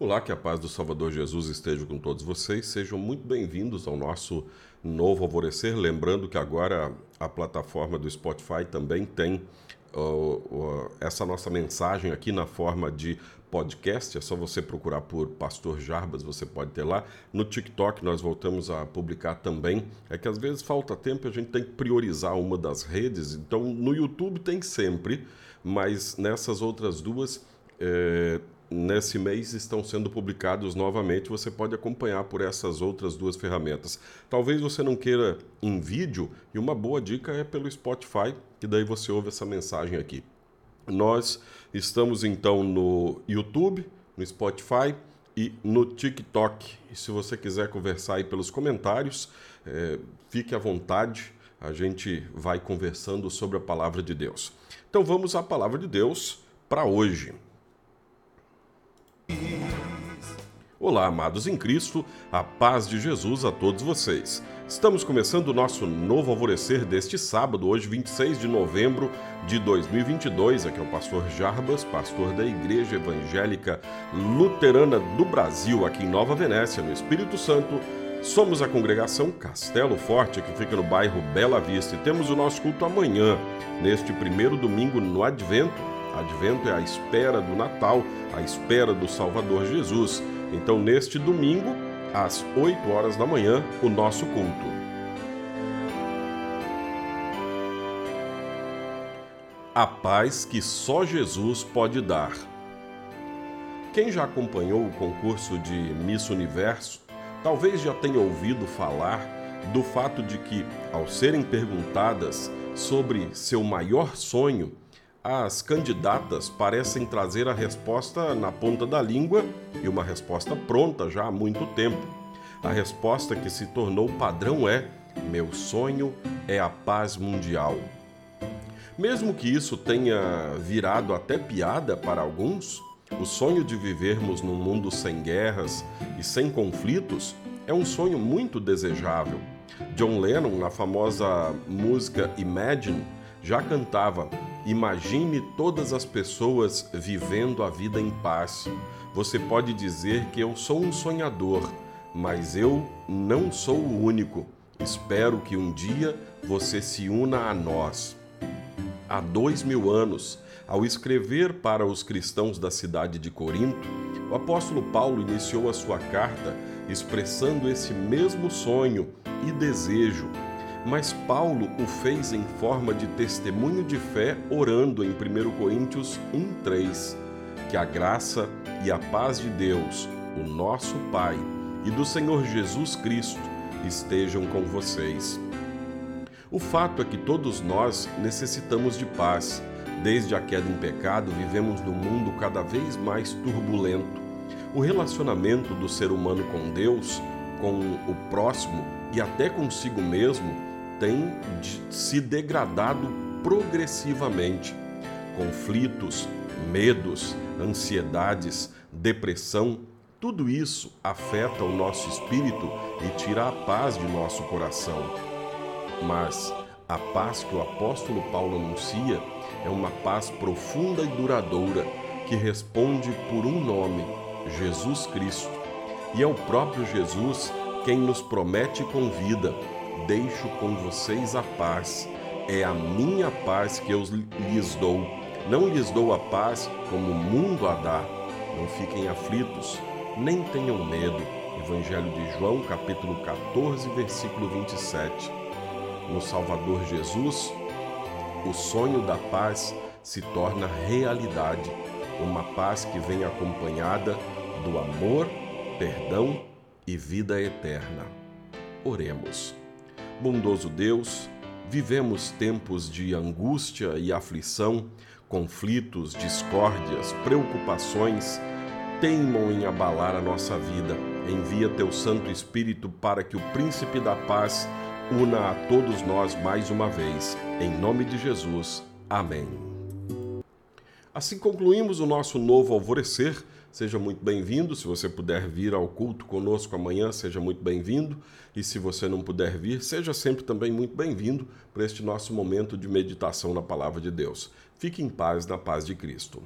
Olá, que a paz do Salvador Jesus esteja com todos vocês. Sejam muito bem-vindos ao nosso novo alvorecer. Lembrando que agora a plataforma do Spotify também tem uh, uh, essa nossa mensagem aqui na forma de podcast. É só você procurar por Pastor Jarbas, você pode ter lá. No TikTok nós voltamos a publicar também. É que às vezes falta tempo e a gente tem que priorizar uma das redes. Então no YouTube tem sempre, mas nessas outras duas. É, nesse mês estão sendo publicados novamente. Você pode acompanhar por essas outras duas ferramentas. Talvez você não queira em vídeo, e uma boa dica é pelo Spotify, que daí você ouve essa mensagem aqui. Nós estamos então no YouTube, no Spotify e no TikTok. E se você quiser conversar aí pelos comentários, é, fique à vontade. A gente vai conversando sobre a palavra de Deus. Então vamos à palavra de Deus para hoje. Olá, amados em Cristo, a paz de Jesus a todos vocês. Estamos começando o nosso novo alvorecer deste sábado, hoje 26 de novembro de 2022. Aqui é o pastor Jarbas, pastor da Igreja Evangélica Luterana do Brasil, aqui em Nova Venécia, no Espírito Santo. Somos a congregação Castelo Forte, que fica no bairro Bela Vista, e temos o nosso culto amanhã, neste primeiro domingo no Advento. Advento é a espera do Natal, a espera do Salvador Jesus. Então, neste domingo, às 8 horas da manhã, o nosso culto. A paz que só Jesus pode dar. Quem já acompanhou o concurso de Miss Universo, talvez já tenha ouvido falar do fato de que, ao serem perguntadas sobre seu maior sonho, as candidatas parecem trazer a resposta na ponta da língua e uma resposta pronta já há muito tempo. A resposta que se tornou padrão é: meu sonho é a paz mundial. Mesmo que isso tenha virado até piada para alguns, o sonho de vivermos num mundo sem guerras e sem conflitos é um sonho muito desejável. John Lennon, na famosa música Imagine, já cantava Imagine todas as pessoas vivendo a vida em paz. Você pode dizer que eu sou um sonhador, mas eu não sou o único. Espero que um dia você se una a nós. Há dois mil anos, ao escrever para os cristãos da cidade de Corinto, o apóstolo Paulo iniciou a sua carta expressando esse mesmo sonho e desejo mas Paulo o fez em forma de testemunho de fé, orando em 1 Coríntios 1,3: Que a graça e a paz de Deus, o nosso Pai, e do Senhor Jesus Cristo estejam com vocês. O fato é que todos nós necessitamos de paz. Desde a queda em pecado, vivemos num mundo cada vez mais turbulento. O relacionamento do ser humano com Deus, com o próximo e até consigo mesmo tem se degradado progressivamente. Conflitos, medos, ansiedades, depressão, tudo isso afeta o nosso espírito e tira a paz de nosso coração. Mas a paz que o apóstolo Paulo anuncia é uma paz profunda e duradoura que responde por um nome, Jesus Cristo. E é o próprio Jesus quem nos promete e convida deixo com vocês a paz. É a minha paz que eu lhes dou. Não lhes dou a paz como o mundo a dá. Não fiquem aflitos, nem tenham medo. Evangelho de João, capítulo 14, versículo 27. No Salvador Jesus, o sonho da paz se torna realidade, uma paz que vem acompanhada do amor, perdão e vida eterna. Oremos. Bondoso Deus, vivemos tempos de angústia e aflição, conflitos, discórdias, preocupações teimam em abalar a nossa vida. Envia teu Santo Espírito para que o Príncipe da Paz una a todos nós mais uma vez. Em nome de Jesus. Amém. Assim concluímos o nosso novo alvorecer Seja muito bem-vindo. Se você puder vir ao culto conosco amanhã, seja muito bem-vindo. E se você não puder vir, seja sempre também muito bem-vindo para este nosso momento de meditação na palavra de Deus. Fique em paz, na paz de Cristo.